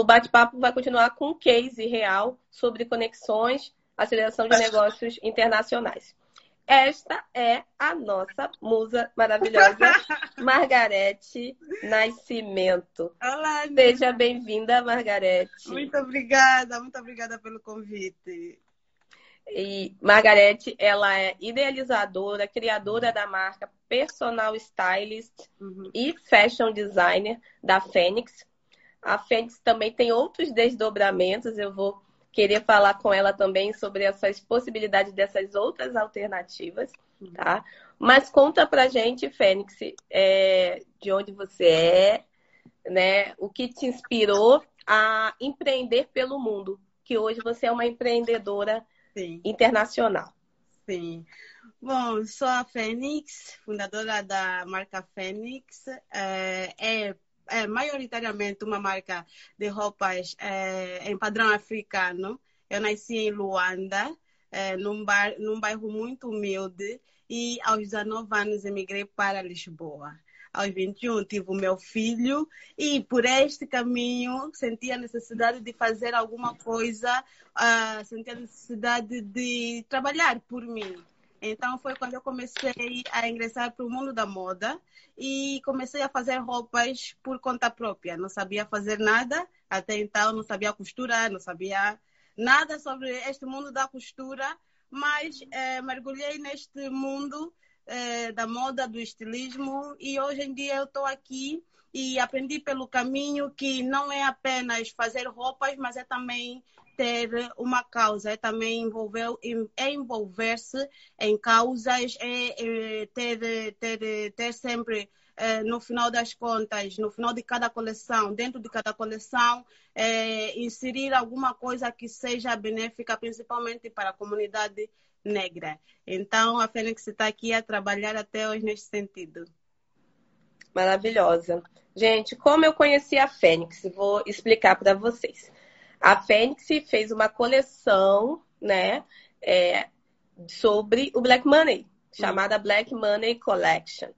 O bate-papo vai continuar com um case real sobre conexões, aceleração de negócios internacionais. Esta é a nossa musa maravilhosa, Margarete Nascimento. Olá, Nina. Seja bem-vinda, Margarete. Muito obrigada, muito obrigada pelo convite. E Margarete, ela é idealizadora, criadora da marca Personal Stylist Uhum. e Fashion Designer da Fênix. A Fênix também tem outros desdobramentos, eu vou querer falar com ela também sobre essas possibilidades dessas outras alternativas, tá? Mas conta pra gente, Fênix, é, de onde você é, né? O que te inspirou a empreender pelo mundo, que hoje você é uma empreendedora Sim, internacional. sim. Bom, sou a Fênix, fundadora da marca Fênix. É, é, é maioritariamente uma marca de roupas é, em padrão africano. Eu nasci em Luanda, é, num, bar, num bairro muito humilde, e aos 19 anos emigrei para Lisboa. Aos 21 tive o meu filho e por este caminho senti a necessidade de fazer alguma coisa, ah, senti a necessidade de trabalhar por mim. Então foi quando eu comecei a ingressar para o mundo da moda e comecei a fazer roupas por conta própria. Não sabia fazer nada até então, não sabia costurar, não sabia nada sobre este mundo da costura, mas eh, mergulhei neste mundo eh, da moda, do estilismo e hoje em dia eu estou aqui e aprendi pelo caminho que não é apenas fazer roupas, mas é também ter uma causa, é também envolver, é envolver-se em causas, é, é ter, ter, ter sempre eh, no final das contas, no final de cada coleção, dentro de cada coleção, eh, inserir alguma coisa que seja benéfica, principalmente para a comunidade negra. Então, a Fênix está aqui a trabalhar até hoje neste sentido. Maravilhosa. Gente, como eu conheci a Fênix? Vou explicar para vocês. A Fênix fez uma coleção, né, é, sobre o Black Money, chamada Black Money Collection.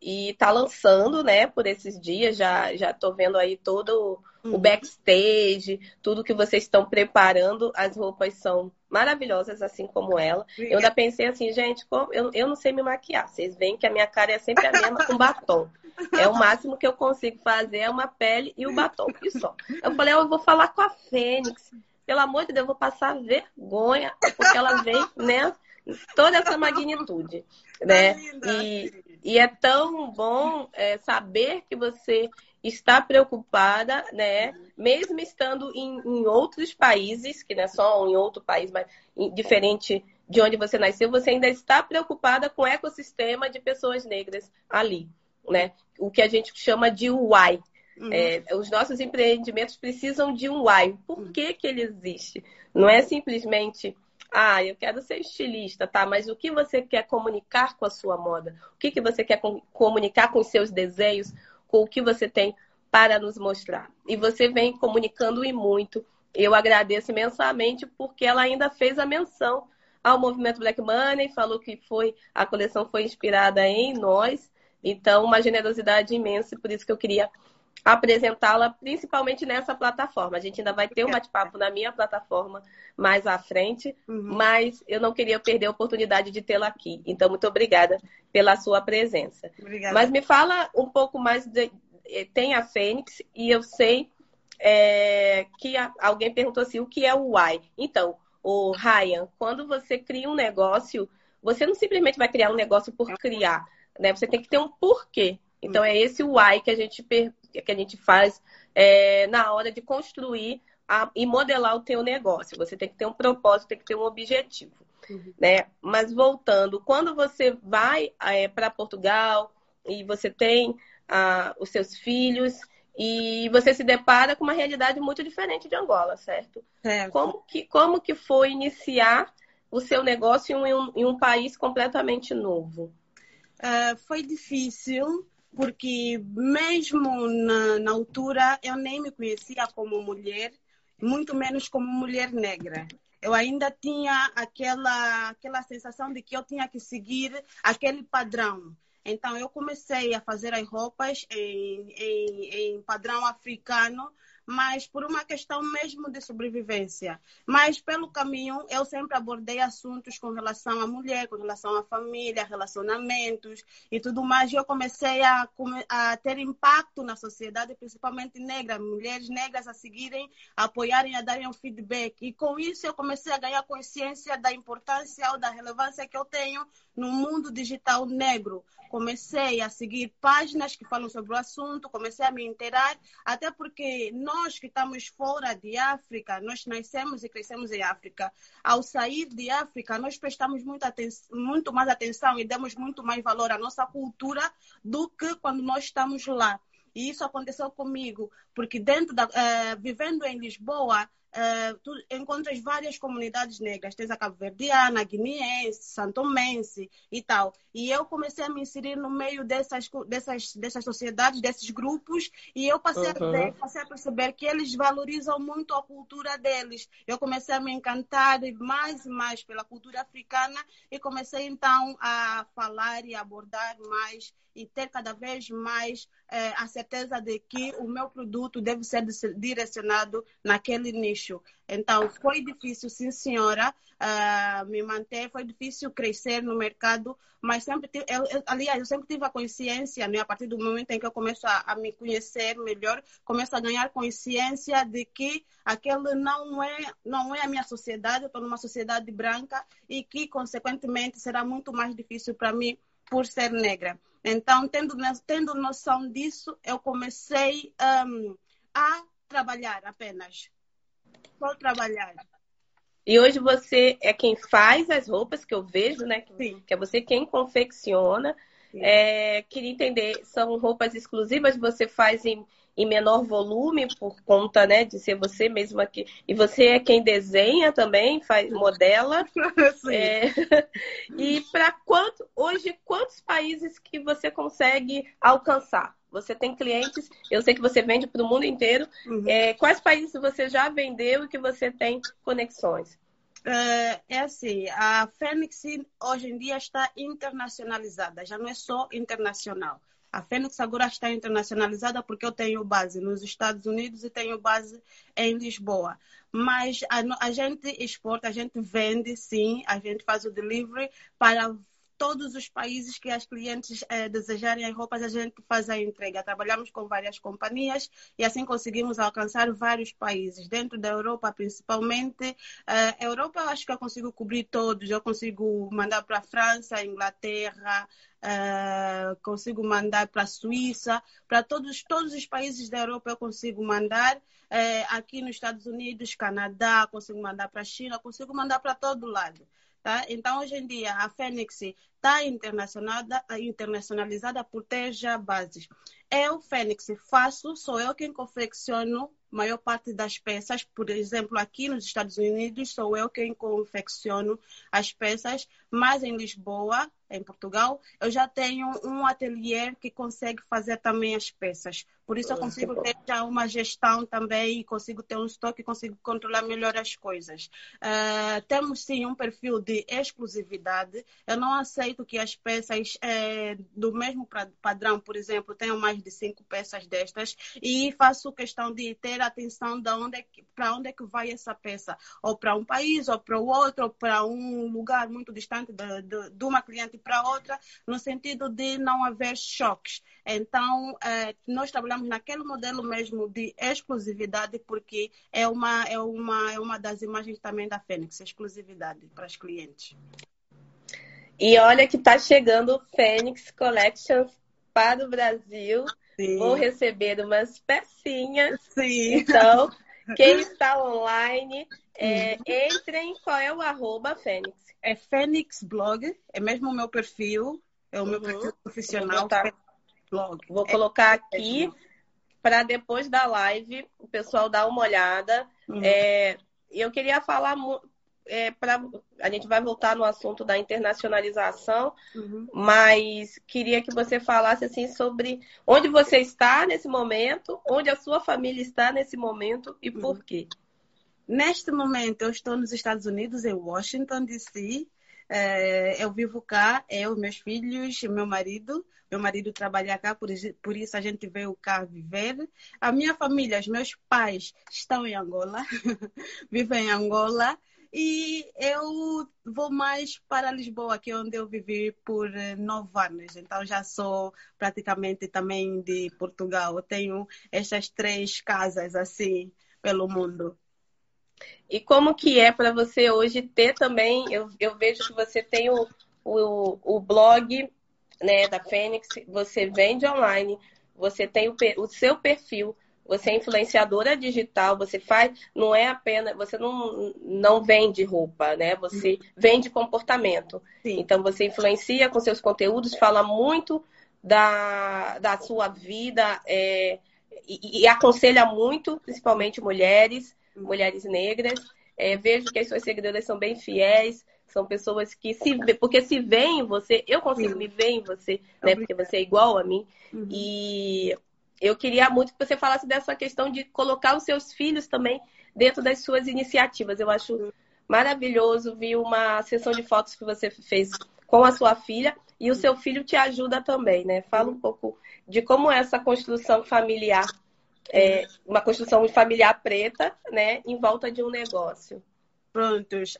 E tá lançando, né, por esses dias, já, já tô vendo aí todo o Uhum. backstage, tudo que vocês estão preparando. As roupas são maravilhosas, assim como ela. Eu ainda pensei assim, gente, como- eu, eu não sei me maquiar. Vocês veem que a minha cara é sempre a mesma com batom. É o máximo que eu consigo fazer é uma pele e o batom, e só. Eu falei, eu vou falar com a Fênix. Pelo amor de Deus, eu vou passar vergonha, porque ela vem, né? Toda essa magnitude, né? Linda. E, e é tão bom é, saber que você está preocupada, né? Mesmo estando em, em outros países, que não é só em outro país, mas em- diferente de onde você nasceu, você ainda está preocupada com o ecossistema de pessoas negras ali, né? O que a gente chama de why. Uhum. É, os nossos empreendimentos precisam de um why. Por que, que ele existe? Não é simplesmente, ah, eu quero ser estilista, tá? Mas o que você quer comunicar com a sua moda? O que, que você quer com- comunicar com os seus desenhos? Com o que você tem para nos mostrar? E você vem comunicando e muito. Eu agradeço imensamente porque ela ainda fez a menção ao movimento Black Money, falou que foi a coleção foi inspirada em nós. Então, uma generosidade imensa, e por isso que eu queria apresentá-la principalmente nessa plataforma. A gente ainda vai ter um bate-papo na minha plataforma mais à frente, Uhum. mas eu não queria perder a oportunidade de tê-la aqui. Então, muito obrigada pela sua presença. Obrigada. Mas me fala um pouco mais de. eh, Tem a Fênix e eu sei é, que alguém perguntou assim: o que é o why? Então, o Ryan, quando você cria um negócio, você não simplesmente vai criar um negócio por criar, né? Você tem que ter um porquê. Então, é esse o why que a gente, que a gente faz é, na hora de construir a- e modelar o teu negócio. Você tem que ter um propósito, tem que ter um objetivo. Uhum. Né? Mas voltando, quando você vai para Portugal e você tem ah, os seus filhos e você se depara com uma realidade muito diferente de Angola, certo? Certo. Como que, como que foi iniciar o seu negócio em um, em um país completamente novo? Ah, foi difícil, porque mesmo na, na altura eu nem me conhecia como mulher, muito menos como mulher negra. Eu ainda tinha aquela, aquela sensação de que eu tinha que seguir aquele padrão. Então, eu comecei a fazer as roupas em, em, em padrão africano, mas por uma questão mesmo de sobrevivência. Mas pelo caminho eu sempre abordei assuntos com relação à mulher, com relação à família, relacionamentos e tudo mais. E eu comecei a, a ter impacto na sociedade, principalmente negra, mulheres negras a seguirem, a apoiarem, a darem um feedback. E com isso eu comecei a ganhar consciência da importância ou da relevância que eu tenho no mundo digital negro. Comecei a seguir páginas que falam sobre o assunto, comecei a me inteirar, até porque nós que estamos fora de África, nós nascemos e crescemos em África. Ao sair de África, nós prestamos muito, mais atenção e damos muito mais valor à nossa cultura do que quando nós estamos lá. E isso aconteceu comigo, porque dentro da, uh, vivendo em Lisboa, uh, tu encontras várias comunidades negras. Tens a cabo-verdiana, guineense, santomense e tal. E eu comecei a me inserir no meio dessas, dessas, dessas sociedades, desses grupos, e eu passei, uhum. a ver, passei a perceber que eles valorizam muito a cultura deles. Eu comecei a me encantar mais e mais pela cultura africana e comecei então a falar e abordar mais e ter cada vez mais é, a certeza de que o meu produto deve ser direcionado naquele nicho. Então, foi difícil, sim, senhora, uh, me manter, foi difícil crescer no mercado, mas sempre tive, eu, eu, aliás, eu sempre tive a consciência, né? a partir do momento em que eu começo a, a me conhecer melhor, começo a ganhar consciência de que aquele não é, não é a minha sociedade, eu estou numa sociedade branca e que, consequentemente, será muito mais difícil para mim por ser negra. Então, tendo, tendo noção disso, eu comecei um, a trabalhar apenas. Vou trabalhar. E hoje você é quem faz as roupas que eu vejo, né? Sim. Que é você quem confecciona. É, queria entender, são roupas exclusivas, você faz em, em menor volume por conta, né, de ser você mesma aqui. E você é quem desenha também, faz modela. É, e para quanto hoje quantos países que você consegue alcançar? Você tem clientes, eu sei que você vende para o mundo inteiro. Uhum. É, quais países você já vendeu e que você tem conexões? É, é assim, a Fênix hoje em dia está internacionalizada, já não é só internacional. A Fênix agora está internacionalizada porque eu tenho base nos Estados Unidos e tenho base em Lisboa. Mas a, a gente exporta, a gente vende, sim, a gente faz o delivery para todos os países que as clientes eh, desejarem as roupas, a gente faz a entrega. Trabalhamos com várias companhias e assim conseguimos alcançar vários países. Dentro da Europa, principalmente. Eh, Europa, eu acho que eu consigo cobrir todos. Eu consigo mandar para a França, Inglaterra, eh, consigo mandar para a Suíça, para todos, todos os países da Europa eu consigo mandar. Eh, aqui nos Estados Unidos, Canadá, consigo mandar para a China, consigo mandar para todo lado. Tá? Então, hoje em dia, a Fênix está internacionalizada por ter já bases. Eu, Fênix, faço, sou eu quem confecciono maior parte das peças. Por exemplo, aqui nos Estados Unidos, sou eu quem confecciono as peças, mas em Lisboa, em Portugal, eu já tenho um ateliê que consegue fazer também as peças. Por isso eu consigo ter já uma gestão também, consigo ter um estoque, consigo controlar melhor as coisas. Uh, temos sim um perfil de exclusividade. Eu não aceito que as peças é, do mesmo padrão, por exemplo, tenham mais de cinco peças destas e faço questão de ter atenção de onde é para onde é que vai essa peça, ou para um país, ou para o outro, ou para um lugar muito distante de, de, de uma cliente para outra, no sentido de não haver choques. Então, é, nós trabalhamos naquele modelo mesmo de exclusividade, porque é uma, é uma, é uma das imagens também da Fênix, exclusividade para os clientes. E olha que está chegando o Fênix Collection para o Brasil. Sim. Vou receber umas pecinhas. Sim. Então, quem está online, é, entrem. Qual é o arroba Fênix? É Fênix Blog, é mesmo o meu perfil, é o uhum. meu perfil profissional. Vou, blog. Vou é colocar aqui para depois da live o pessoal dar uma olhada. Uhum. É, eu queria falar é, para a gente vai voltar no assunto da internacionalização, uhum. mas queria que você falasse assim sobre onde você está nesse momento, onde a sua família está nesse momento e por uhum. quê. Neste momento eu estou nos Estados Unidos, em Washington D.C. É, eu vivo cá, eu, meus filhos, meu marido. Meu marido trabalha cá, por, por isso a gente veio cá viver. A minha família, os meus pais estão em Angola, vivem em Angola. E eu vou mais para Lisboa, que é onde eu vivi por eh, nove anos. Então já sou praticamente também de Portugal. Eu tenho estas três casas assim pelo mundo. E como que é para você hoje ter também, eu, eu vejo que você tem o, o, o blog né, da Fênix, você vende online, você tem o, o seu perfil, você é influenciadora digital, você faz, não é apenas, você não, não vende roupa, né? Você vende comportamento. Sim. Então você influencia com seus conteúdos, fala muito da, da sua vida é, e, e, aconselha muito, principalmente mulheres. Mulheres negras. É, vejo que as suas seguidoras são bem fiéis, são pessoas que se porque se veem em você, eu consigo Sim. me ver em você, né? Porque você é igual a mim. Uhum. E eu queria muito que você falasse dessa questão de colocar os seus filhos também dentro das suas iniciativas. Eu acho maravilhoso. Vi uma sessão de fotos que você fez com a sua filha e o seu filho te ajuda também, né? Fala um pouco de como é essa construção familiar, é, uma construção familiar preta, né, em volta de um negócio. Prontos.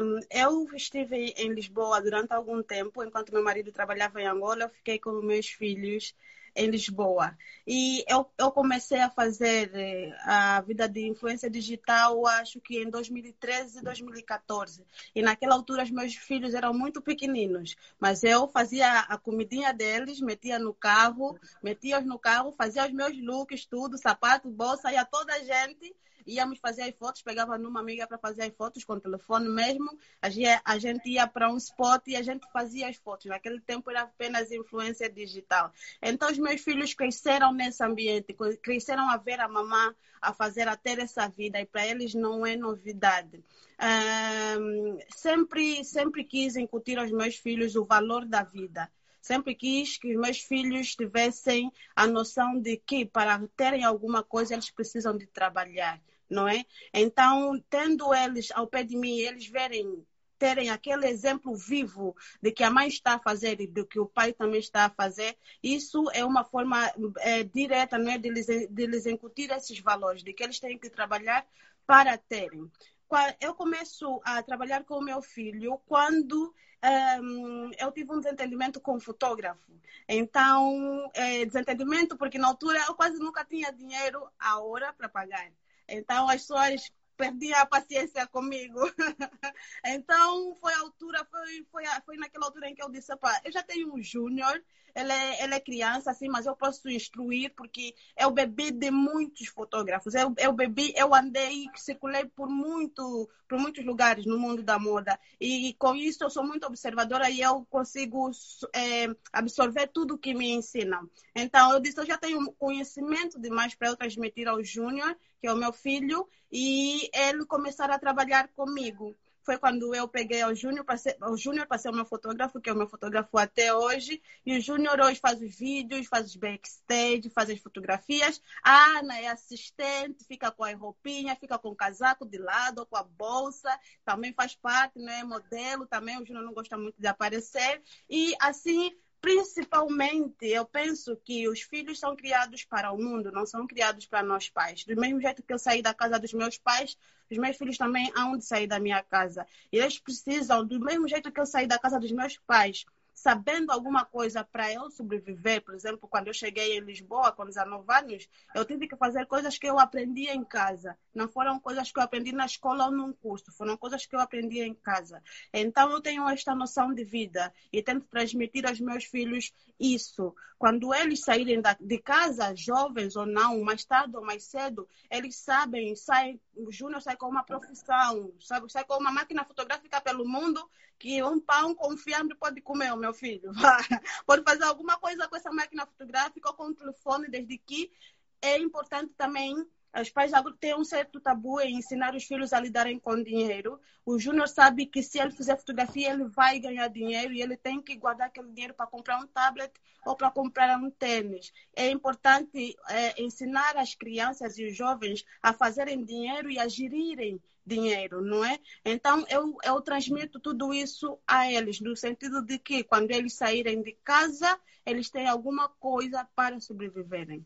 Um, eu estive em Lisboa durante algum tempo, enquanto meu marido trabalhava em Angola, eu fiquei com meus filhos em Lisboa. E eu, eu comecei a fazer eh, a vida de influência digital, acho que em 2013, 2014. E naquela altura os meus filhos eram muito pequeninos, mas eu fazia a comidinha deles, metia no carro, metia-os no carro, fazia os meus looks, tudo, sapato, bolsa, ia toda a gente íamos fazer as fotos, pegava numa amiga para fazer as fotos com o telefone mesmo, a gente, ia para um spot e a gente fazia as fotos. Naquele tempo era apenas influência digital. Então os meus filhos cresceram nesse ambiente, cresceram a ver a mamã a fazer a ter essa vida e para eles não é novidade. Um, sempre, sempre quis incutir aos meus filhos o valor da vida. Sempre quis que os meus filhos tivessem a noção de que para terem alguma coisa eles precisam de trabalhar não é? Então, tendo eles ao pé de mim, eles verem terem aquele exemplo vivo de que a mãe está a fazer e do que o pai também está a fazer, isso é uma forma é, direta, não é, de lhes, de lhes incutir esses valores, de que eles têm que trabalhar para terem. Eu começo a trabalhar com o meu filho quando um, eu tive um desentendimento com o fotógrafo. Então, é, desentendimento porque na altura eu quase nunca tinha dinheiro a hora para pagar. Então as pessoas perdiam a paciência comigo. então foi a altura, foi, foi, foi naquela altura em que eu disse, eu já tenho um júnior, ele é, é criança, assim, mas eu posso instruir, porque eu bebi de muitos fotógrafos. Eu, eu bebi, eu andei, circulei por, muito, por muitos lugares no mundo da moda. E, e com isso eu sou muito observadora e eu consigo é, absorver tudo que me ensinam. Então, eu disse, eu já tenho conhecimento demais para eu transmitir ao Júnior, que é o meu filho, e ele começar a trabalhar comigo foi quando eu peguei o Júnior, o Júnior para ser o meu fotógrafo, que é o meu fotógrafo até hoje. E o Júnior hoje faz os vídeos, faz os backstage, faz as fotografias. A Ana é assistente, fica com a roupinha, fica com o casaco de lado, com a bolsa, também faz parte, né? Modelo também. O Júnior não gosta muito de aparecer. E assim principalmente, eu penso que os filhos são criados para o mundo, não são criados para nós pais. Do mesmo jeito que eu saí da casa dos meus pais, os meus filhos também hão de sair da minha casa. E eles precisam, do mesmo jeito que eu saí da casa dos meus pais, sabendo alguma coisa para eu sobreviver. Por exemplo, quando eu cheguei em Lisboa com 19 anos, eu tive que fazer coisas que eu aprendi em casa. Não foram coisas que eu aprendi na escola ou num curso, foram coisas que eu aprendi em casa. Então eu tenho esta noção de vida e tento transmitir aos meus filhos isso. Quando eles saírem de casa, jovens ou não, mais tarde ou mais cedo, eles sabem, saem, o Júnior sai com uma profissão, sabe, sai com uma máquina fotográfica pelo mundo que um pão com fiambre pode comer, o meu filho. pode fazer alguma coisa com essa máquina fotográfica ou com o telefone, desde que é importante também Os pais têm um certo tabu em ensinar os filhos a lidarem com dinheiro. O Júnior sabe que se ele fizer fotografia, ele vai ganhar dinheiro e ele tem que guardar aquele dinheiro para comprar um tablet ou para comprar um tênis. É importante é, ensinar as crianças e os jovens a fazerem dinheiro e a gerirem dinheiro, não é? Então, eu, eu transmito tudo isso a eles, no sentido de que quando eles saírem de casa, eles têm alguma coisa para sobreviverem.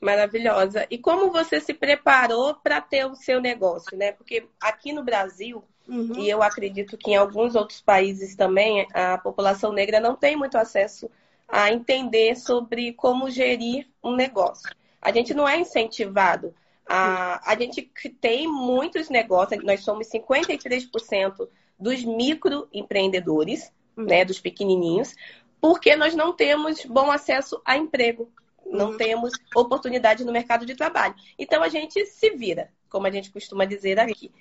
Maravilhosa. E como você se preparou para ter o seu negócio, né? Porque aqui no Brasil, uhum. e eu acredito que em alguns outros países também, a população negra não tem muito acesso a entender sobre como gerir um negócio. A gente não é incentivado. A, a gente tem muitos negócios, nós somos 53% dos microempreendedores, uhum. né, dos pequenininhos, porque nós não temos bom acesso a emprego não uhum. temos oportunidade no mercado de trabalho. Então a gente se vira, como a gente costuma dizer aqui.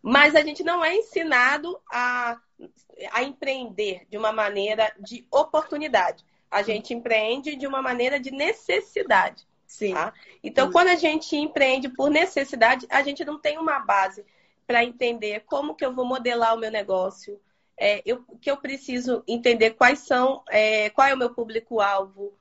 Mas a gente não é ensinado a, a empreender de uma maneira de oportunidade. A gente empreende de uma maneira de necessidade. Sim. Tá? Então, Sim. quando a gente empreende por necessidade, a gente não tem uma base para entender como que eu vou modelar o meu negócio, é, eu, que eu preciso entender quais são, é, qual é o meu público-alvo,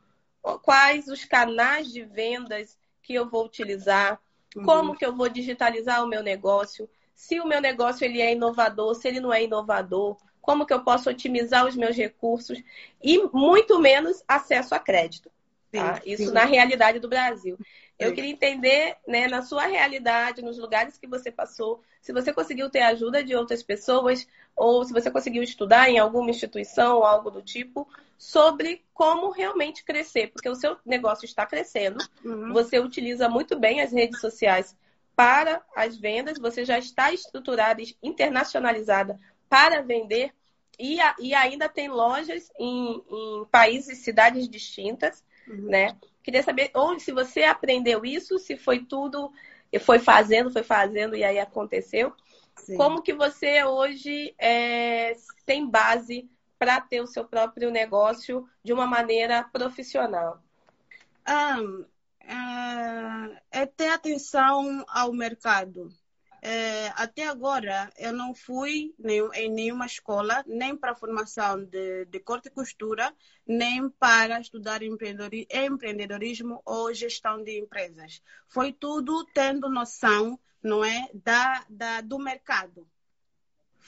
quais os canais de vendas que eu vou utilizar, uhum. como que eu vou digitalizar o meu negócio, se o meu negócio ele é inovador, se ele não é inovador, como que eu posso otimizar os meus recursos e muito menos acesso a crédito. Tá? Sim, Isso sim. na realidade do Brasil. Eu queria entender, né, na sua realidade, nos lugares que você passou, se você conseguiu ter ajuda de outras pessoas ou se você conseguiu estudar em alguma instituição ou algo do tipo sobre como realmente crescer, porque o seu negócio está crescendo, uhum. você utiliza muito bem as redes sociais para as vendas, você já está estruturada, internacionalizada para vender e, a, e ainda tem lojas em, em países, cidades distintas. Né? Queria saber onde, se você aprendeu isso, se foi tudo, foi fazendo, foi fazendo e aí aconteceu. Sim. Como que você hoje é, tem base para ter o seu próprio negócio de uma maneira profissional? Um, uh, é ter atenção ao mercado. É, até agora, eu não fui em nenhuma escola, nem para formação de, de corte e costura, nem para estudar empreendedorismo ou gestão de empresas. Foi tudo tendo noção não é, da, da, do mercado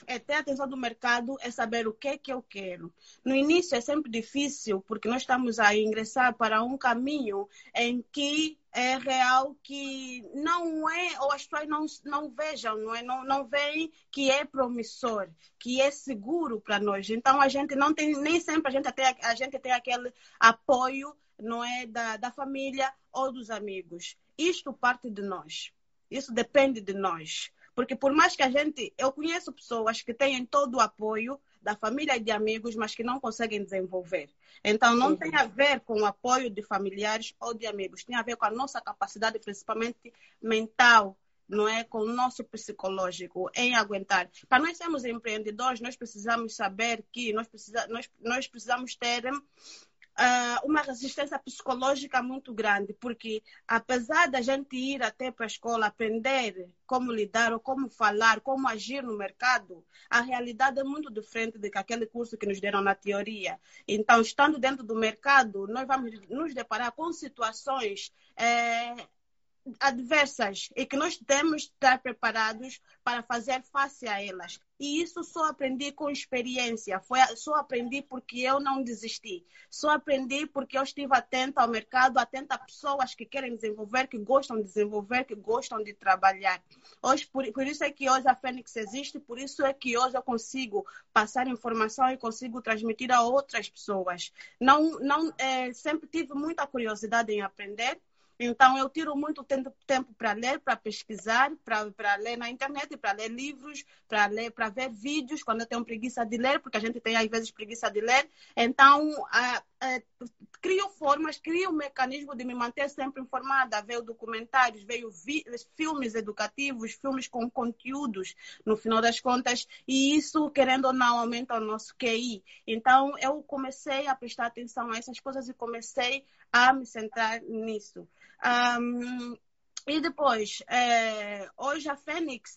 é ter atenção do mercado, é saber o que é que eu quero. No início é sempre difícil, porque nós estamos a ingressar para um caminho em que é real que não é, ou as pessoas não, não vejam, não, é, não, não veem que é promissor, que é seguro para nós. Então a gente não tem, nem sempre a gente tem, a gente tem aquele apoio, não é, da, da família ou dos amigos. Isto parte de nós. Isso depende de nós. Porque por mais que a gente, eu conheço pessoas que têm todo o apoio da família e de amigos, mas que não conseguem desenvolver. Então, não uhum. tem a ver com o apoio de familiares ou de amigos, tem a ver com a nossa capacidade, principalmente mental, não é? Com o nosso psicológico, em aguentar. Para nós sermos empreendedores, nós precisamos saber que nós, precisa, nós, nós precisamos ter uh, uma resistência psicológica muito grande, porque apesar da gente ir até para a escola aprender como lidar ou como falar, como agir no mercado, a realidade é muito diferente do que aquele curso que nos deram na teoria. Então, estando dentro do mercado, nós vamos nos deparar com situações é, adversas e que nós temos de estar preparados para fazer face a elas. E isso só aprendi com experiência, foi, só aprendi porque eu não desisti, só aprendi porque eu estive atenta ao mercado, atenta a pessoas que querem desenvolver, que gostam de desenvolver, que gostam de trabalhar. Hoje, por, por isso é que hoje a Fênix existe, por isso é que hoje eu consigo passar informação e consigo transmitir a outras pessoas. Não, não, é, sempre tive muita curiosidade em aprender, então, eu tiro muito tempo para ler, para pesquisar, para ler na internet, para ler livros, para ler, para ver vídeos, quando eu tenho preguiça de ler, porque a gente tem às vezes preguiça de ler. Então, crio formas, crio um mecanismo de me manter sempre informada, ver documentários, veio filmes educativos, filmes com conteúdos, no final das contas, e isso, querendo ou não, aumenta o nosso QI. Então, eu comecei a prestar atenção a essas coisas e comecei a me centrar nisso. Um, e depois, é, hoje a Fênix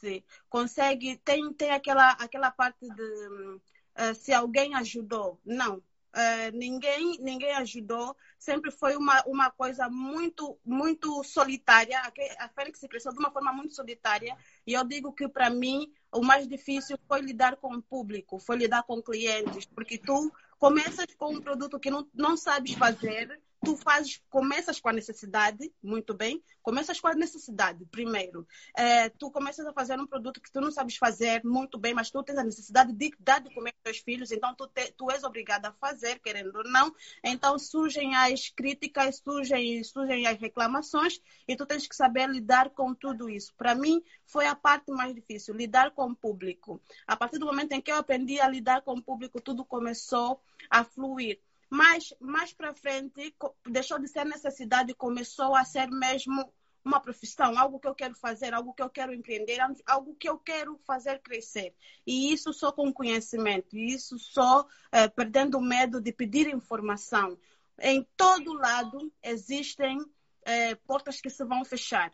consegue, tem, tem aquela, aquela parte de é, se alguém ajudou. Não, é, ninguém, ninguém ajudou. Sempre foi uma, uma coisa muito, muito solitária. A Fênix cresceu de uma forma muito solitária. E eu digo que, para mim, o mais difícil foi lidar com o público, foi lidar com clientes, porque tu começas com um produto que não, não sabes fazer tu fazes, começas com a necessidade, muito bem, começas com a necessidade primeiro. É, tu começas a fazer um produto que tu não sabes fazer muito bem, mas tu tens a necessidade de dar de comer para teus filhos, então tu, te, tu és obrigada a fazer, querendo ou não. Então surgem as críticas, surgem, surgem as reclamações e tu tens que saber lidar com tudo isso. Para mim, foi a parte mais difícil, lidar com o público. A partir do momento em que eu aprendi a lidar com o público, tudo começou a fluir. Mas mais para frente deixou de ser necessidade e começou a ser mesmo uma profissão, algo que eu quero fazer, algo que eu quero empreender, algo que eu quero fazer crescer. E isso só com conhecimento, e isso só é, perdendo o medo de pedir informação. Em todo lado existem é, portas que se vão fechar,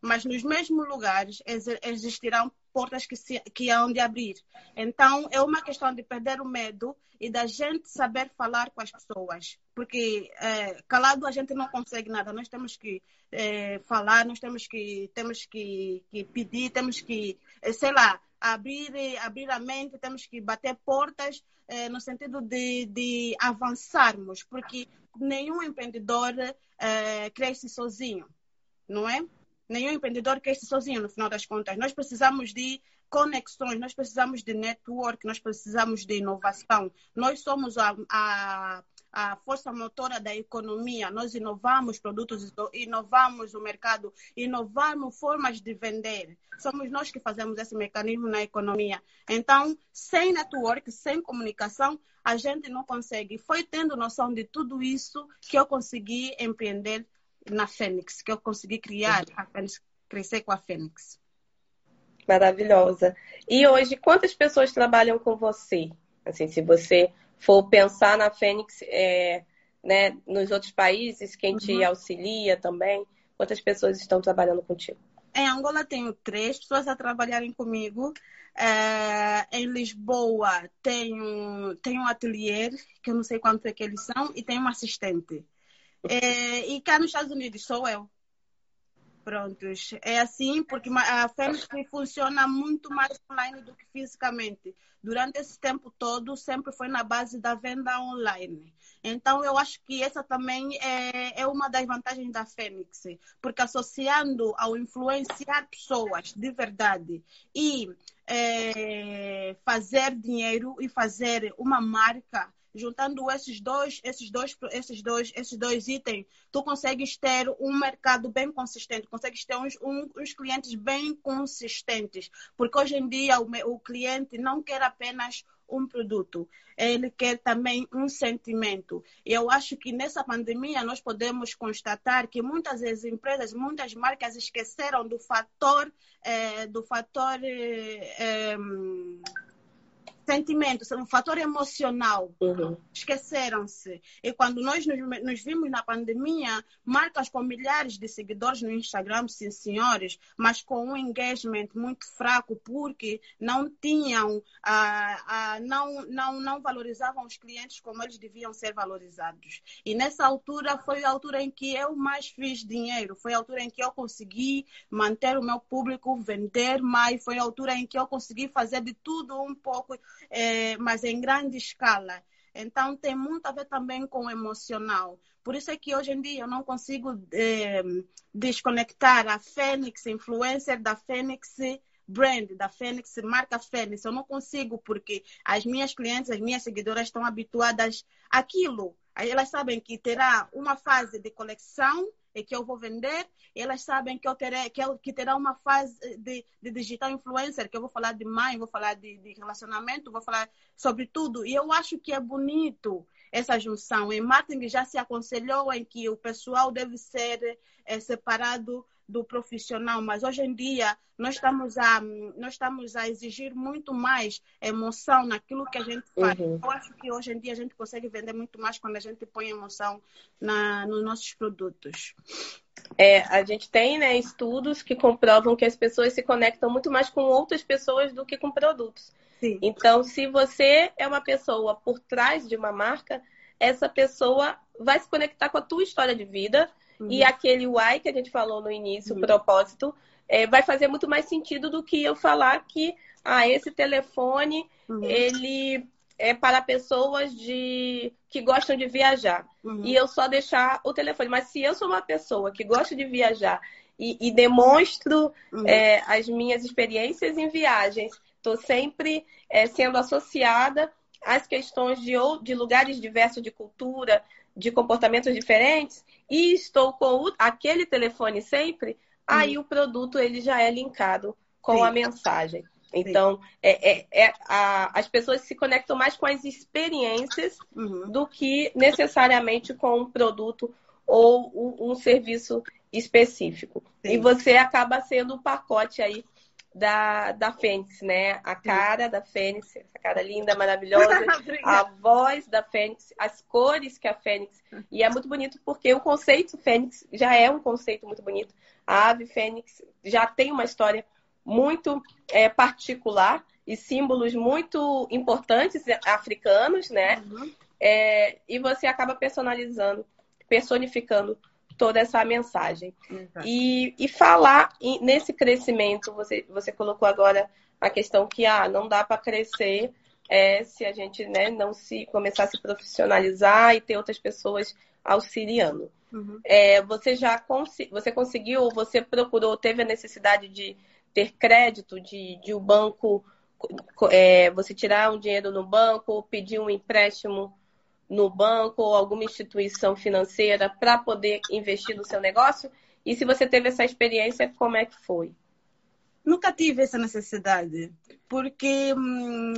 mas nos mesmos lugares existirão portas que, se, que hão de abrir. Então, é uma questão de perder o medo e da gente saber falar com as pessoas. Porque é, calado a gente não consegue nada. Nós temos que é, falar, nós temos que, temos que, que pedir, temos que, é, sei lá, abrir, abrir a mente, temos que bater portas é, no sentido de, de avançarmos. Porque nenhum empreendedor é, cresce sozinho, não é? Nenhum empreendedor ser sozinho, no final das contas. Nós precisamos de conexões, nós precisamos de network, nós precisamos de inovação. Nós somos a, a, a força motora da economia. Nós inovamos produtos, inovamos o mercado, inovamos formas de vender. Somos nós que fazemos esse mecanismo na economia. Então, sem network, sem comunicação, a gente não consegue. Foi tendo noção de tudo isso que eu consegui empreender na Fênix, que eu consegui criar a Fênix, crescer com a Fênix. Maravilhosa. E hoje, quantas pessoas trabalham com você? Assim, se você for pensar na Fênix, é, né, nos outros países, quem te uhum. auxilia também, quantas pessoas estão trabalhando contigo? Em Angola tenho três pessoas a trabalharem comigo. É, em Lisboa tenho, tenho um ateliê, que eu não sei quanto é que eles são, e tenho um assistente. É, e cá nos Estados Unidos sou eu. Prontos. É assim porque a Fênix funciona muito mais online do que fisicamente. Durante esse tempo todo, sempre foi na base da venda online. Então, eu acho que essa também é, é uma das vantagens da Fênix, porque associando ao influenciar pessoas de verdade e é, fazer dinheiro e fazer uma marca juntando esses dois, esses dois, esses dois, esses dois itens, tu consegues ter um mercado bem consistente, consegues ter uns, um, uns clientes bem consistentes, porque hoje em dia o, o cliente não quer apenas um produto, ele quer também um sentimento. E eu acho que nessa pandemia nós podemos constatar que muitas vezes empresas, muitas marcas esqueceram do fator, eh, do fator eh, eh, sentimentos, um fator emocional. Uhum. Esqueceram-se. E quando nós nos, nos, vimos na pandemia, marcas com milhares de seguidores no Instagram, sim, senhores, mas com um engagement muito fraco, porque não tinham, ah, ah, não, não, não valorizavam os clientes como eles deviam ser valorizados. E nessa altura foi a altura em que eu mais fiz dinheiro, foi a altura em que eu consegui manter o meu público, vender mais, foi a altura em que eu consegui fazer de tudo um pouco é, mas em grande escala. Então, tem muito a ver também com o emocional. Por isso é que hoje em dia eu não consigo é, desconectar a Fênix, influencer da Fênix brand, da Fênix, marca Fênix. Eu não consigo, porque as minhas clientes, as minhas seguidoras estão habituadas àquilo. Elas sabem que terá uma fase de coleção que eu vou vender, elas sabem que eu terei, que, eu, que terá uma fase de, de, digital influencer, que eu vou falar de mãe, vou falar de, de relacionamento, vou falar sobre tudo. E eu acho que é bonito essa junção. Em marketing já se aconselhou em que o pessoal deve ser é, separado do profissional, mas hoje em dia nós estamos a, nós estamos a exigir muito mais emoção naquilo que a gente faz. Uhum. Eu acho que hoje em dia a gente consegue vender muito mais quando a gente põe emoção na, nos nossos produtos. É, a gente tem né, estudos que comprovam que as pessoas se conectam muito mais com outras pessoas do que com produtos. Sim. Então, se você é uma pessoa por trás de uma marca, essa pessoa vai se conectar com a tua história de vida uhum. e aquele why que a gente falou no início, uhum. o propósito, é, vai fazer muito mais sentido do que eu falar que ah, esse telefone uhum. ele é para pessoas de que gostam de viajar uhum. e eu só deixar o telefone. Mas se eu sou uma pessoa que gosta de viajar e, e demonstro uhum. é, as minhas experiências em viagens, estou sempre é, sendo associada às questões de, de lugares diversos de cultura, de comportamentos diferentes e estou com o, aquele telefone sempre, aí uhum. o produto ele já é linkado com Sim. a mensagem. Então, é, é, é a, as pessoas se conectam mais com as experiências uhum. do que necessariamente com um produto ou um, um serviço específico. Sim. E você acaba sendo o pacote aí da, da Fênix, né? A cara da Fênix, essa cara linda, maravilhosa, a voz da Fênix, as cores que a Fênix. E é muito bonito porque o conceito Fênix já é um conceito muito bonito. A ave Fênix já tem uma história muito é, particular e símbolos muito importantes africanos, né? Uhum. É, e você acaba personalizando, personificando toda essa mensagem. Uhum. E, e falar nesse crescimento, você, você colocou agora a questão que ah, não dá para crescer é, se a gente né, não se começar a se profissionalizar e ter outras pessoas auxiliando. Uhum. É, você já cons você conseguiu, você procurou, teve a necessidade de ter crédito, de, de o banco, é, você tirar um dinheiro no banco, pedir um empréstimo no banco ou alguma instituição financeira para poder investir no seu negócio? E se você teve essa experiência, como é que foi? Nunca tive essa necessidade, porque hum,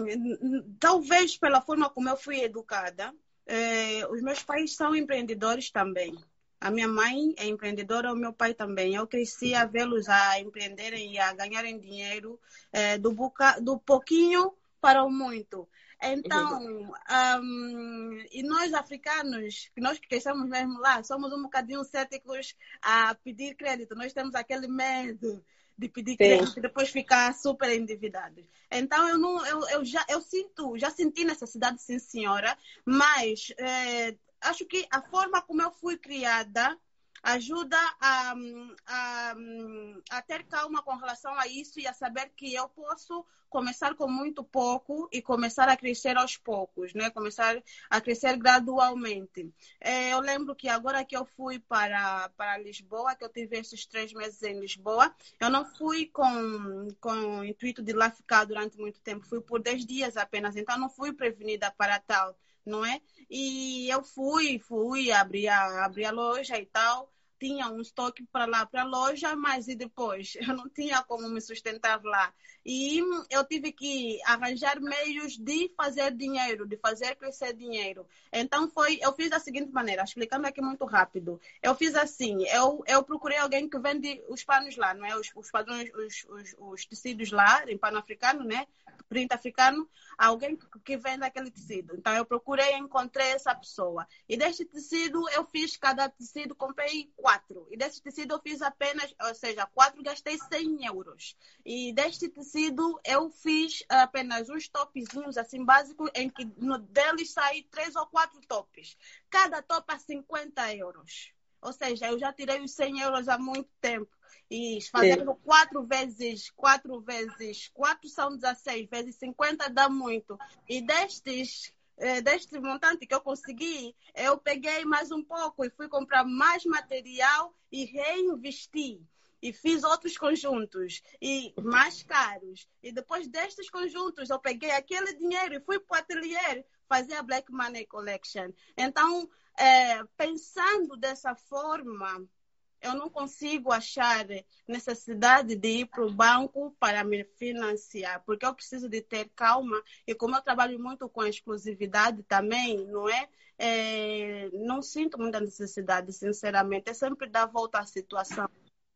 talvez pela forma como eu fui educada, eh, os meus pais são empreendedores também. A minha mãe é empreendedora, o meu pai também. Eu cresci a vê-los a empreenderem e a ganharem dinheiro eh, do, do pouquinho para o muito. Então, um, e nós africanos, nós que crescemos mesmo lá, somos um bocadinho céticos a pedir crédito. Nós temos aquele medo de pedir Sim. crédito e depois ficar super endividados. Então eu não, eu, eu já eu sinto, já senti necessidade, sim senhora, mas é, acho que a forma como eu fui criada ajuda a, a, a, ter calma com relação a isso e a saber que eu posso começar com muito pouco e começar a crescer aos poucos, né? Começar a crescer gradualmente. É, eu lembro que agora que eu fui para, para Lisboa, que eu tive esses três meses em Lisboa, eu não fui com, com o intuito de lá ficar durante muito tempo, fui por 10 dias apenas, então não fui prevenida para tal não é? E eu fui, fui, abri a, abri a loja e tal tinha um estoque para lá, para a loja, mas e depois? Eu não tinha como me sustentar lá. E eu tive que arranjar meios de fazer dinheiro, de fazer crescer dinheiro. Então foi, eu fiz da seguinte maneira, explicando aqui muito rápido. Eu fiz assim, eu, eu procurei alguém que vende os panos lá, não é? Os, os padrões, os, os, os tecidos lá, em pano africano, né? print africano, alguém que vende aquele tecido. Então eu procurei, encontrei essa pessoa. E deste tecido eu fiz cada tecido, comprei quatro. E deste tecido eu fiz apenas, ou seja, quatro gastei 100 euros. E deste tecido eu fiz apenas uns topzinhos assim básicos, em que no deles saem três ou quatro tops. Cada top a 50 euros. Ou seja, eu já tirei os 100 euros há muito tempo. E fazendo Sim. quatro vezes, quatro vezes, quatro são 16, vezes 50 dá muito. E destes eh, deste montante que eu consegui, eu peguei mais um pouco e fui comprar mais material e reinvesti. E fiz outros conjuntos e mais caros. E depois destes conjuntos, eu peguei aquele dinheiro e fui para o ateliê fazer a Black Money Collection. Então, é, pensando dessa forma, eu não consigo achar necessidade de ir para o banco para me financiar, porque eu preciso de ter calma e como eu trabalho muito com exclusividade também, não é? é não sinto muita necessidade, sinceramente. É sempre dar volta à situação.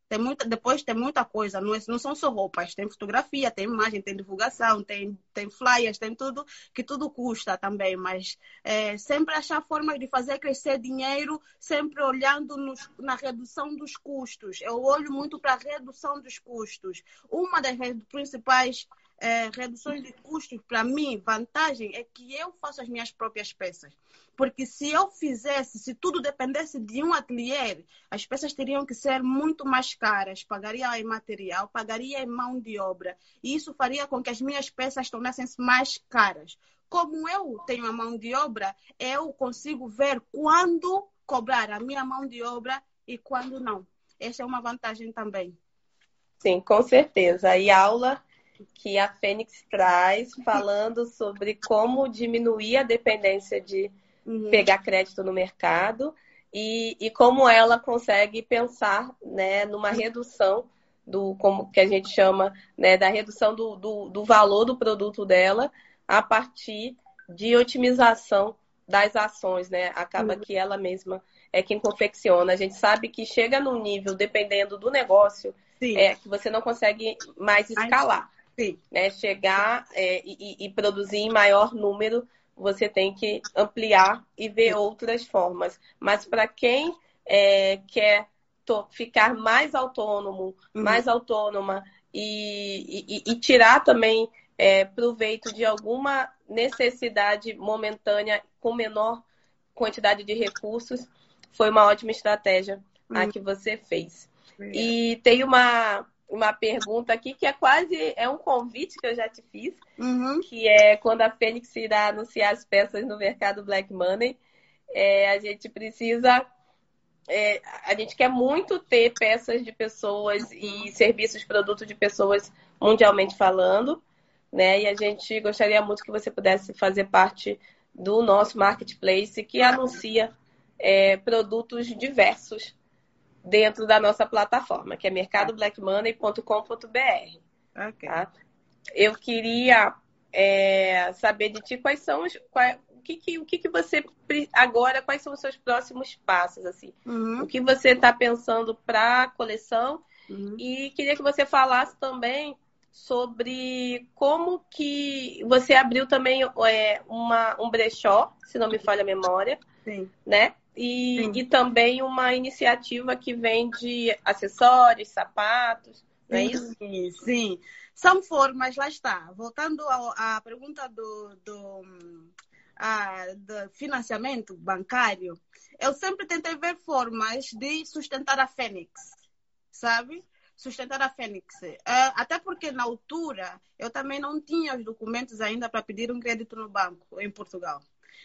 Tem muita, depois tem muita coisa, não, é, não são só roupas, tem fotografia, tem imagem, tem divulgação, tem, tem flyers, tem tudo, que tudo custa também, mas é, sempre achar formas de fazer crescer dinheiro, sempre olhando nos, na redução dos custos. Eu olho muito para a redução dos custos. Uma das principais é, reduções de custos, para mim, vantagem é que eu faço as minhas próprias peças. Porque se eu fizesse, se tudo dependesse de um ateliê, as peças teriam que ser muito mais caras. Pagaria em material, pagaria em mão de obra. E isso faria com que as minhas peças tornassem-se mais caras. Como eu tenho a mão de obra, eu consigo ver quando cobrar a minha mão de obra e quando não. Essa é uma vantagem também. Sim, com certeza. E aula que a Fênix traz falando sobre como diminuir a dependência de uhum. pegar crédito no mercado e, e como ela consegue pensar né, numa redução do como que a gente chama né, da redução do, do, do valor do produto dela a partir de otimização das ações, né? Acaba uhum. que ela mesma é quem confecciona. A gente sabe que chega num nível, dependendo do negócio, é que você não consegue mais escalar. Né? Chegar é, e, e, produzir em maior número, você tem que ampliar e ver outras formas. Mas para quem é, quer ficar mais autônomo, uhum. mais autônoma e, e, e tirar também é, proveito de alguma necessidade momentânea com menor quantidade de recursos, foi uma ótima estratégia uhum. a que você fez. E tem uma, uma pergunta aqui que é quase é um convite que eu já te fiz, uhum. que é quando a Fênix irá anunciar as peças no mercado Black Money, é, a gente precisa é, a gente quer muito ter peças de pessoas e serviços, produtos de pessoas mundialmente falando, né? E a gente gostaria muito que você pudesse fazer parte do nosso marketplace que anuncia é, produtos diversos dentro da nossa plataforma, que é mercadoblackmoney.com.br. Okay. Tá? Eu queria é, saber de ti quais são os. Qual, o que, que, o que, que você agora, quais são os seus próximos passos, assim? Uhum. O que você está pensando para a coleção? Uhum. E queria que você falasse também sobre como que você abriu também é, uma, um brechó, se não me falha a memória, Sim. né? E, e também uma iniciativa que vende acessórios, sapatos, não é isso? Sim, sim. São formas, lá está. Voltando à pergunta do, do, a, do financiamento bancário, eu sempre tentei ver formas de sustentar a Fênix, sabe? sustentar a Fênix. É, até porque na altura eu também não tinha os documentos ainda para pedir um crédito no banco em Portugal.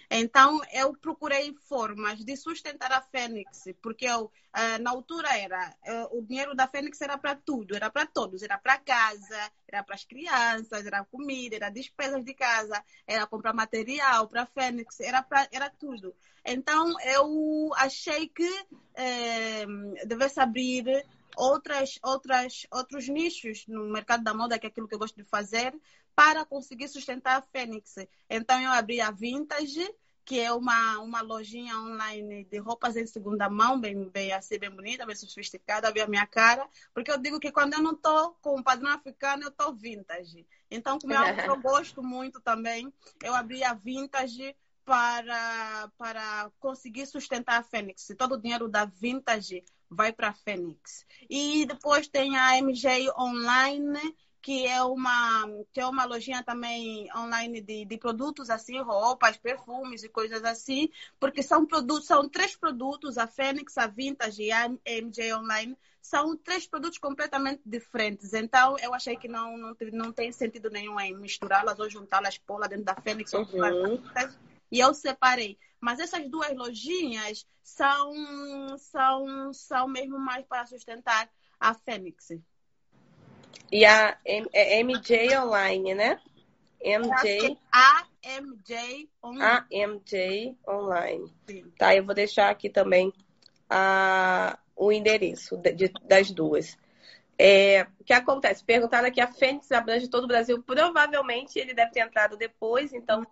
Então, eu procurei formas de sustentar a Fênix, porque eu, uh, na altura era uh, o dinheiro da Fênix era para tudo, era para todos, era para casa, era para as crianças, era comida, era despesas de casa, era comprar material para a Fênix, era, pra, era tudo. Então, eu achei que eh, devesse abrir outras, outras, outros nichos no mercado da moda, que é aquilo que eu gosto de fazer, para conseguir sustentar a Fênix. Então, eu abri a Vintage, que é uma, uma lojinha online de roupas em segunda mão, bem, bem assim, bem bonita, bem sofisticada, ver a minha cara, porque eu digo que quando eu não estou com o padrão africano, eu estou vintage. Então, como é algo que eu gosto muito também, eu abri a Vintage para, para conseguir sustentar a Fênix. Todo o dinheiro da Vintage vai para a Fênix. E depois tem a MJ Online, que é uma, que é uma lojinha também online de, de produtos assim, roupas, perfumes e coisas assim, porque são produtos, são três produtos, a Fênix, a Vintage e a MJ Online, são três produtos completamente diferentes. Então, eu achei que não, não, não tem sentido nenhum em misturá-las ou juntá-las, pôr lá dentro da Fênix uhum. ou e eu separei. Mas essas duas lojinhas são, são, são mesmo mais para sustentar a Fênix. E a M é MJ Online, né? MJ. A MJ Online. A MJ Online. Sim. Tá, eu vou deixar aqui também a, o endereço de, de, das duas. É, o que acontece? Perguntaram aqui, a Fênix abrange todo o Brasil. Provavelmente ele deve ter entrado depois, então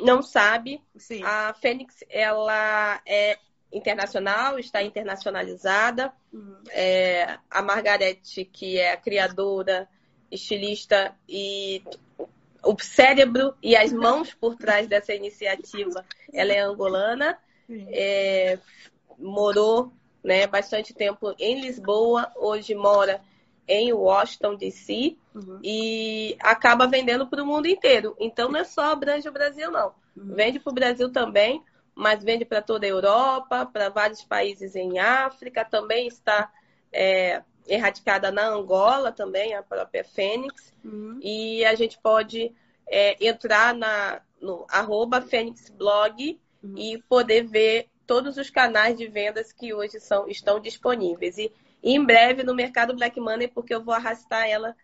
não sabe. Sim. A Fênix, ela é internacional, está internacionalizada. Uhum. É, a Margarete, que é a criadora, estilista e o cérebro e as mãos por trás dessa iniciativa, ela é angolana, é, morou né, bastante tempo em Lisboa, hoje mora em Washington, D.C. Uhum. e acaba vendendo para o mundo inteiro. Então não é só abrange o Brasil, não. Uhum. Vende para o Brasil também, mas vende para toda a Europa, para vários países em África, também está é, erradicada na Angola também, a própria Fênix. Uhum. E a gente pode é, entrar na, no arroba Fênix Blog uhum. e poder ver todos os canais de vendas que hoje são, estão disponíveis. E, e em breve no mercado Black Money, porque eu vou arrastar ela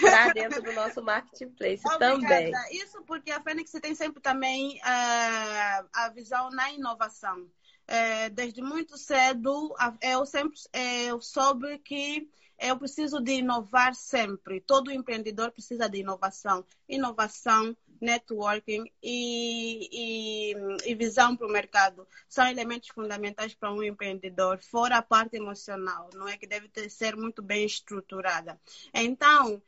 para dentro do nosso marketplace também. Isso porque a Fênix tem sempre também uh, a visão na inovação. Uh, desde muito cedo, eu sempre eu soube que eu preciso de inovar sempre. Todo empreendedor precisa de inovação. Inovação, networking e, e, e visão para o mercado são elementos fundamentais para um empreendedor, fora a parte emocional, não é que deve ter, ser muito bem estruturada. Então,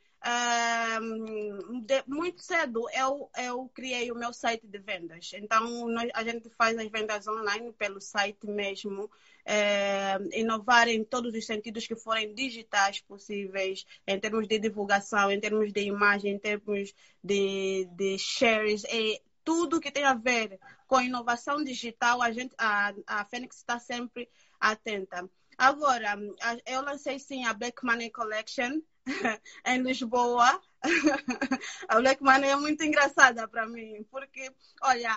De, muito cedo eu, eu criei o meu site de vendas. Então, nós, a gente faz as vendas online pelo site mesmo é, inovar em todos os sentidos que forem digitais possíveis, em termos de divulgação, em termos de imagem, em termos de, de shares, e tudo que tem a ver com inovação digital, a, gente, a, a Fênix está sempre atenta. Agora, eu lancei sim a Black Money Collection em Lisboa. a Black Money é muito engraçada para mim, porque, olha,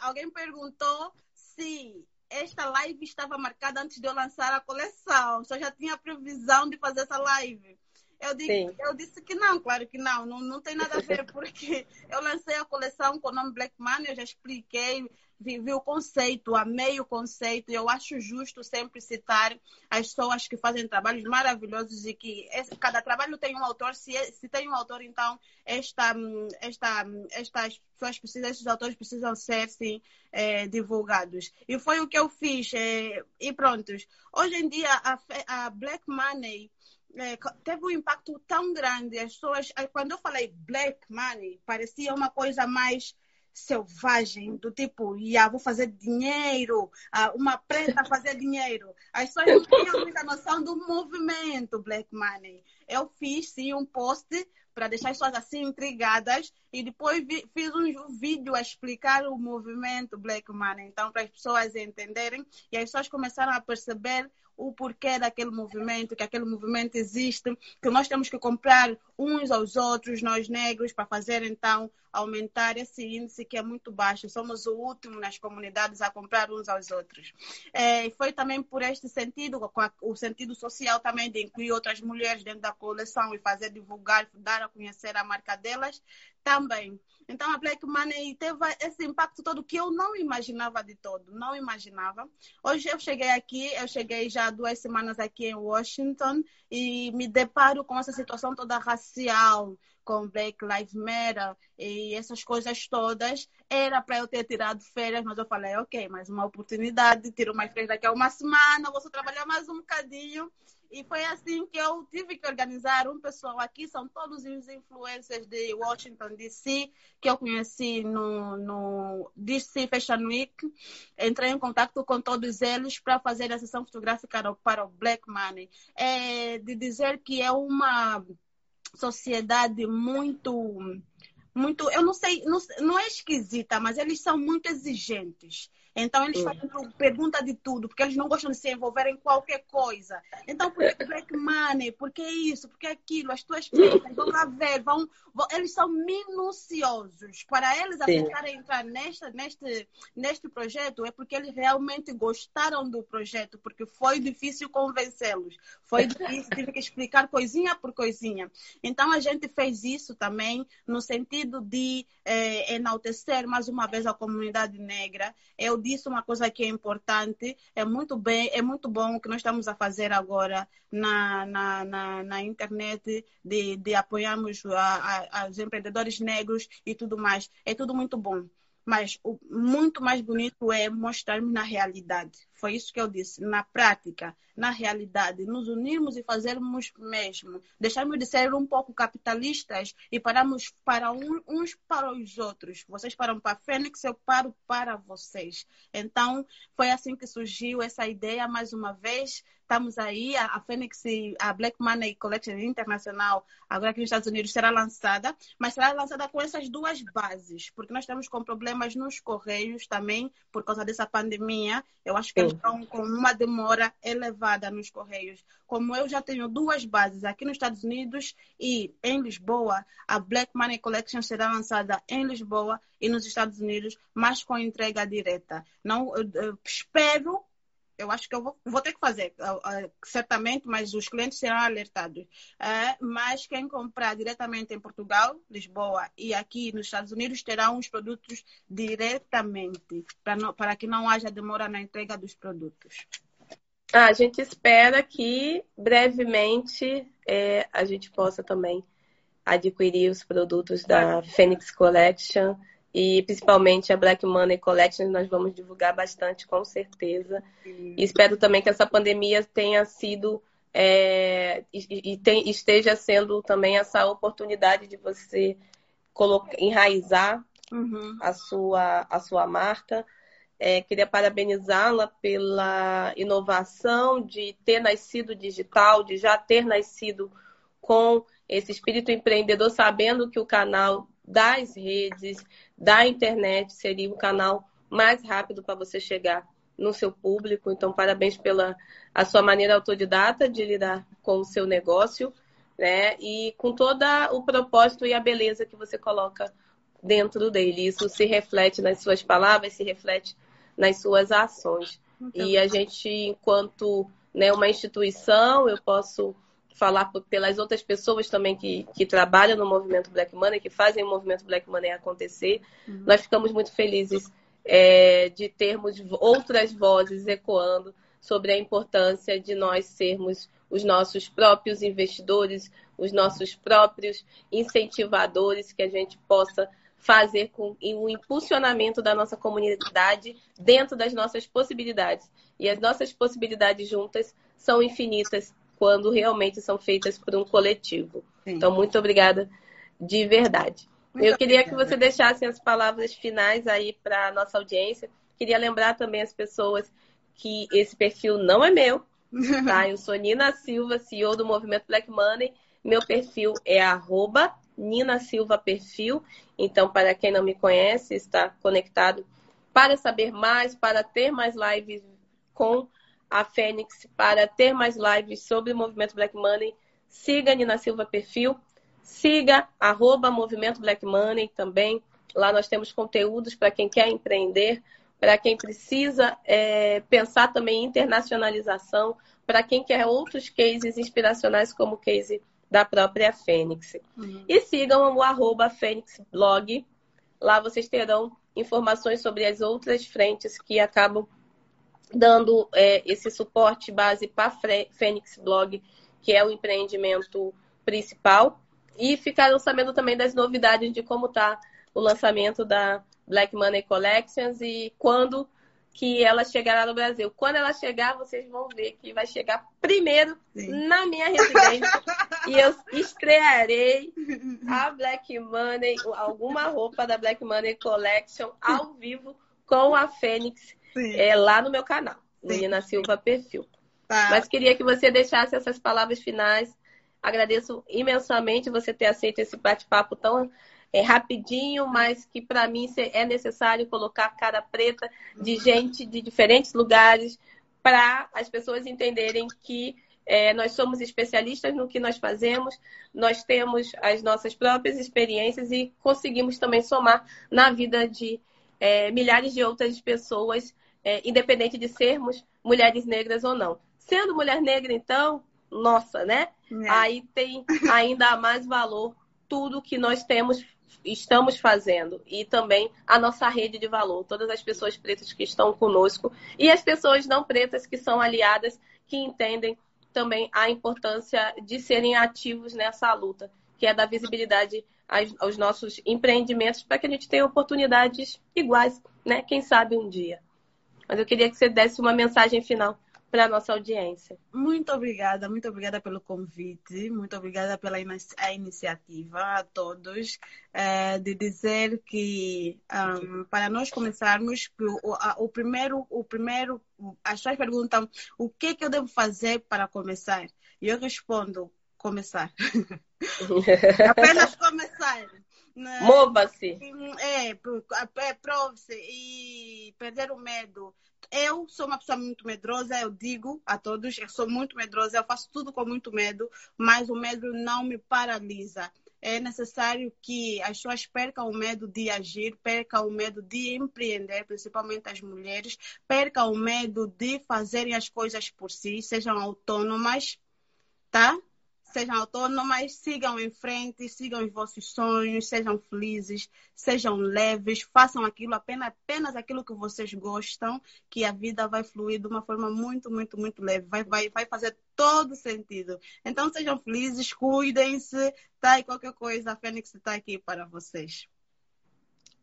alguém perguntou se esta live estava marcada antes de eu lançar a coleção. Só já tinha previsão de fazer essa live. Eu, digo, eu disse que não, claro que não, não, não tem nada a ver, porque eu lancei a coleção com o nome Black Money, eu já expliquei, vi, vi o conceito, amei o conceito, e eu acho justo sempre citar as pessoas que fazem trabalhos maravilhosos e que esse, cada trabalho tem um autor, se, se tem um autor, então esta, esta, estas pessoas precisam, esses autores precisam ser, sim, é, divulgados. E foi o que eu fiz, é, e prontos. Hoje em dia, a, a Black Money é, teve um impacto tão grande. As pessoas, quando eu falei black money, parecia uma coisa mais selvagem, do tipo, yeah, vou fazer dinheiro, ah, uma preta fazer dinheiro. As pessoas não tinham muita noção do movimento Black Money. Eu fiz, sim, um post para deixar as pessoas assim intrigadas e depois vi, fiz um vídeo a explicar o movimento Black Money, então para as pessoas entenderem e as pessoas começaram a perceber o porquê daquele movimento, que aquele movimento existe, que nós temos que comprar uns aos outros, nós negros, para fazer então aumentar esse índice que é muito baixo. Somos o último nas comunidades a comprar uns aos outros. É, foi também por este sentido, com a, o sentido social também de incluir outras mulheres dentro da coleção e fazer divulgar, dar a conhecer a marca delas, também. Então, a Black Money teve esse impacto todo que eu não imaginava de todo, não imaginava. Hoje eu cheguei aqui, eu cheguei já duas semanas aqui em Washington e me deparo com essa situação toda racial, com Black Lives Matter e essas coisas todas. Era para eu ter tirado férias, mas eu falei, ok, mais uma oportunidade, tiro mais férias daqui a uma semana, vou trabalhar mais um bocadinho. E foi assim que eu tive que organizar um pessoal aqui, são todos os influencers de Washington DC, que eu conheci no, no DC Fashion Week. Entrei em contato com todos eles para fazer a sessão fotográfica para o Black Money. É de dizer que é uma sociedade muito muito, eu não sei, não, não, é esquisita, mas eles são muito exigentes. Então, eles fazem pergunta de tudo, porque eles não gostam de se envolver em qualquer coisa. Então, por que black money? Por que isso? Por que aquilo? As tuas filhas vão lá ver, vão, vão, eles são minuciosos. Para eles aceitarem entrar nesta, neste, neste projeto, é porque eles realmente gostaram do projeto, porque foi difícil convencê-los. Foi difícil, tive que explicar coisinha por coisinha. Então, a gente fez isso também no sentido de eh, enaltecer mais uma vez a comunidade negra. Eu disse uma coisa que é importante, é muito bem, é muito bom o que nós estamos a fazer agora na, na, na, na internet, de, de apoiarmos os empreendedores negros e tudo mais. É tudo muito bom. Mas o muito mais bonito é mostrarmos na realidade. Foi isso que eu disse, na prática, na realidade, nos unirmos e fazermos mesmo. Deixarmos de ser um pouco capitalistas e pararmos para um, uns para os outros. Vocês param para a Fênix, eu paro para vocês. Então, foi assim que surgiu essa ideia, mais uma vez. Estamos aí, a, a Fênix, a Black Money Collection Internacional, agora aqui nos Estados Unidos, será lançada, mas será lançada com essas duas bases, porque nós estamos com problemas nos correios também, por causa dessa pandemia. Eu acho que estão com uma demora elevada nos Correios. Como eu já tenho duas bases aqui nos Estados Unidos e em Lisboa, a Black Money Collection será lançada em Lisboa e nos Estados Unidos, mas com entrega direta. Não, eu, eu espero eu acho que eu vou, vou ter que fazer, uh, uh, certamente, mas os clientes serão alertados. Uh, mas quem comprar diretamente em Portugal, Lisboa e aqui nos Estados Unidos terão os produtos diretamente, para, para que não haja demora na entrega dos produtos. Ah, a gente espera que brevemente é, a gente possa também adquirir os produtos da Phoenix Collection e principalmente a Black Money Collection nós vamos divulgar bastante, com certeza. E espero também que essa pandemia tenha sido é, e, e tem, esteja sendo também essa oportunidade de você colocar, enraizar uhum. a, sua, a sua marca. É, queria parabenizá-la pela inovação de ter nascido digital, de já ter nascido com esse espírito empreendedor, sabendo que o canal das redes, da internet seria o canal mais rápido para você chegar no seu público. Então, parabéns pela a sua maneira autodidata de lidar com o seu negócio, né? E com todo o propósito e a beleza que você coloca dentro dele. Isso se reflete nas suas palavras, se reflete nas suas ações. Muito e a gente, enquanto né, uma instituição, eu posso falar pelas outras pessoas também que, que trabalham no movimento Black Money, que fazem o movimento Black Money acontecer. Uhum. Nós ficamos muito felizes é, de termos outras vozes ecoando sobre a importância de nós sermos os nossos próprios investidores, os nossos próprios incentivadores, que a gente possa fazer com o impulsionamento da nossa comunidade dentro das nossas possibilidades. E as nossas possibilidades juntas são infinitas quando realmente são feitas por um coletivo. Sim. Então, muito obrigada de verdade. Muito Eu queria obrigada. que você deixasse as palavras finais aí para a nossa audiência. Queria lembrar também as pessoas que esse perfil não é meu, tá? Eu sou Nina Silva, CEO do Movimento Black Money. Meu perfil é arroba Nina Silva Perfil. Então, para quem não me conhece, está conectado para saber mais, para ter mais lives com a Fênix para ter mais lives sobre o movimento Black Money. Siga a Nina Silva Perfil, siga arroba Movimento Black Money também. Lá nós temos conteúdos para quem quer empreender, para quem precisa é, pensar também em internacionalização, para quem quer outros cases inspiracionais como o case da própria Fênix. Uhum. E sigam o arroba Fênix Blog. Lá vocês terão informações sobre as outras frentes que acabam dando é, esse suporte base para Fênix Blog, que é o empreendimento principal. E ficaram sabendo também das novidades de como está o lançamento da Black Money Collections e quando que ela chegará no Brasil. Quando ela chegar, vocês vão ver que vai chegar primeiro Sim. na minha residência e eu estrearei a Black Money, alguma roupa da Black Money Collection ao vivo com a Fênix é lá no meu canal, Menina Silva Perfil. Tá. Mas queria que você deixasse essas palavras finais. Agradeço imensamente você ter aceito esse bate-papo tão é, rapidinho, mas que para mim é necessário colocar cara preta de gente de diferentes lugares para as pessoas entenderem que é, nós somos especialistas no que nós fazemos, nós temos as nossas próprias experiências e conseguimos também somar na vida de é, milhares de outras pessoas é, independente de sermos mulheres negras ou não. Sendo mulher negra, então, nossa, né? É. Aí tem ainda mais valor tudo que nós temos, estamos fazendo e também a nossa rede de valor, todas as pessoas pretas que estão conosco e as pessoas não pretas que são aliadas, que entendem também a importância de serem ativos nessa luta, que é da visibilidade aos nossos empreendimentos para que a gente tenha oportunidades iguais, né? Quem sabe um dia. Mas eu queria que você desse uma mensagem final para a nossa audiência. Muito obrigada, muito obrigada pelo convite, muito obrigada pela a iniciativa a todos, é, de dizer que um, para nós começarmos, o, a, o, primeiro, o primeiro, as pessoas perguntam o que, que eu devo fazer para começar? E eu respondo, começar. Apenas começar. Né? Mova-se. É, é prove-se e perder o medo. Eu sou uma pessoa muito medrosa, eu digo a todos, eu sou muito medrosa, eu faço tudo com muito medo, mas o medo não me paralisa. É necessário que as pessoas percam o medo de agir, percam o medo de empreender, principalmente as mulheres, percam o medo de fazerem as coisas por si, sejam autônomas, tá? Sejam autônomas, sigam em frente, sigam os vossos sonhos, sejam felizes, sejam leves, façam aquilo apenas, apenas aquilo que vocês gostam, que a vida vai fluir de uma forma muito, muito, muito leve, vai, vai, vai fazer todo sentido. Então sejam felizes, cuidem-se, tá? E qualquer coisa, a Fênix está aqui para vocês.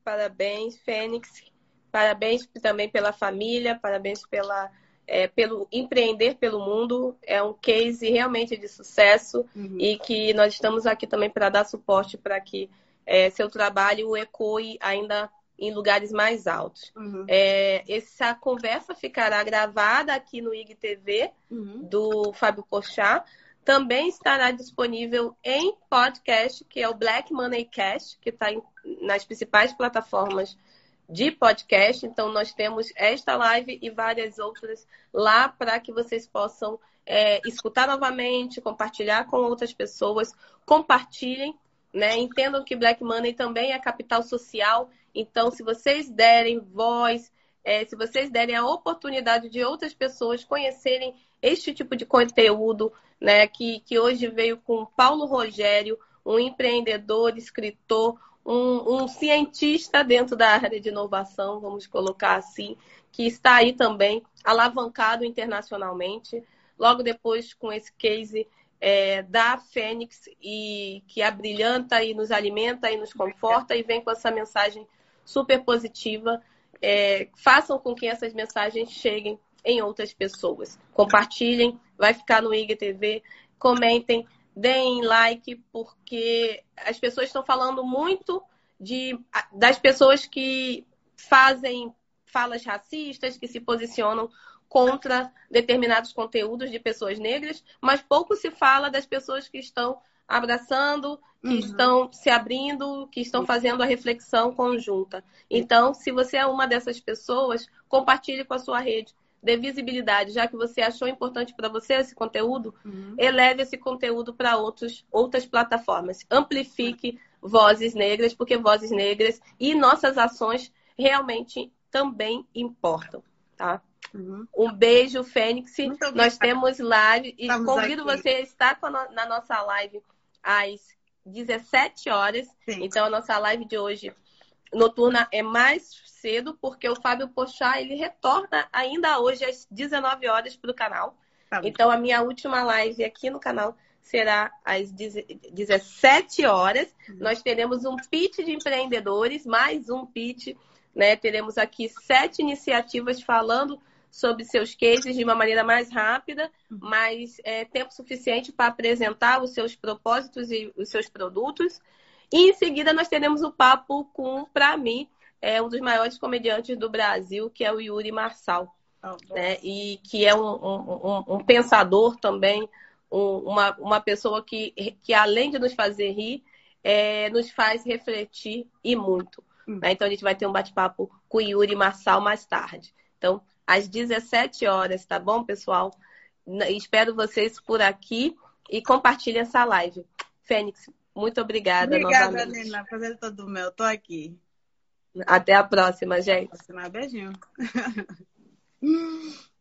Parabéns, Fênix. Parabéns também pela família, parabéns pela é, pelo empreender pelo mundo é um case realmente de sucesso uhum. e que nós estamos aqui também para dar suporte para que é, seu trabalho ecoe ainda em lugares mais altos. Uhum. É, essa conversa ficará gravada aqui no IGTV uhum. do Fábio Pochá. Também estará disponível em podcast, que é o Black Money Cash, que está nas principais plataformas de podcast. Então, nós temos esta live e várias outras lá para que vocês possam é, escutar novamente, compartilhar com outras pessoas. Compartilhem, né? Entendam que Black Money também é capital social. Então, se vocês derem voz, é, se vocês derem a oportunidade de outras pessoas conhecerem este tipo de conteúdo, né? Que, que hoje veio com Paulo Rogério, um empreendedor, escritor, um, um, cientista dentro da área de inovação, vamos colocar assim, que está aí também alavancado internacionalmente. Logo depois, com esse case é, da Fênix, e que abrilhanta e nos alimenta e nos conforta, e vem com essa mensagem super positiva. É, façam com que essas mensagens cheguem em outras pessoas. Compartilhem, vai ficar no IGTV, comentem, deem like, porque as pessoas estão falando muito de, das pessoas que fazem falas racistas, que se posicionam contra determinados conteúdos de pessoas negras, mas pouco se fala das pessoas que estão abraçando, que uhum. estão se abrindo, que estão fazendo a reflexão conjunta. Então, se você é uma dessas pessoas, compartilhe com a sua rede dê visibilidade, já que você achou importante para você esse conteúdo, uhum. eleve esse conteúdo para outras plataformas. Amplifique vozes negras, porque vozes negras e nossas ações realmente também importam, tá? Uhum. Um beijo, Fênix. Nós temos live e Estamos convido aqui. você a estar na nossa live às 17 horas. Sim. Então, a nossa live de hoje noturna é mais cedo, porque o Fábio Pochá, ele retorna ainda hoje às 19 horas para o canal. Tá então, a minha última live aqui no canal será às 17 horas. Uhum. Nós teremos um pitch de empreendedores, mais um pitch. Né? Teremos aqui sete iniciativas falando sobre seus cases de uma maneira mais rápida, uhum. mas é, tempo suficiente para apresentar os seus propósitos e os seus produtos. E em seguida nós teremos o papo com, para mim, é um dos maiores comediantes do Brasil, que é o Yuri Marçal. Oh, né? E que é um, um, um, um pensador também, uma, uma pessoa que, que, além de nos fazer rir, é, nos faz refletir e muito. Hum. Né? Então a gente vai ter um bate-papo com o Yuri Marçal mais tarde. Então, às 17 horas, tá bom, pessoal? Espero vocês por aqui e compartilhe essa live. Fênix, muito obrigada. Obrigada, novamente. Nina. Prazer todo meu. Tô aqui. Até a próxima, gente. Próxima. Beijinho.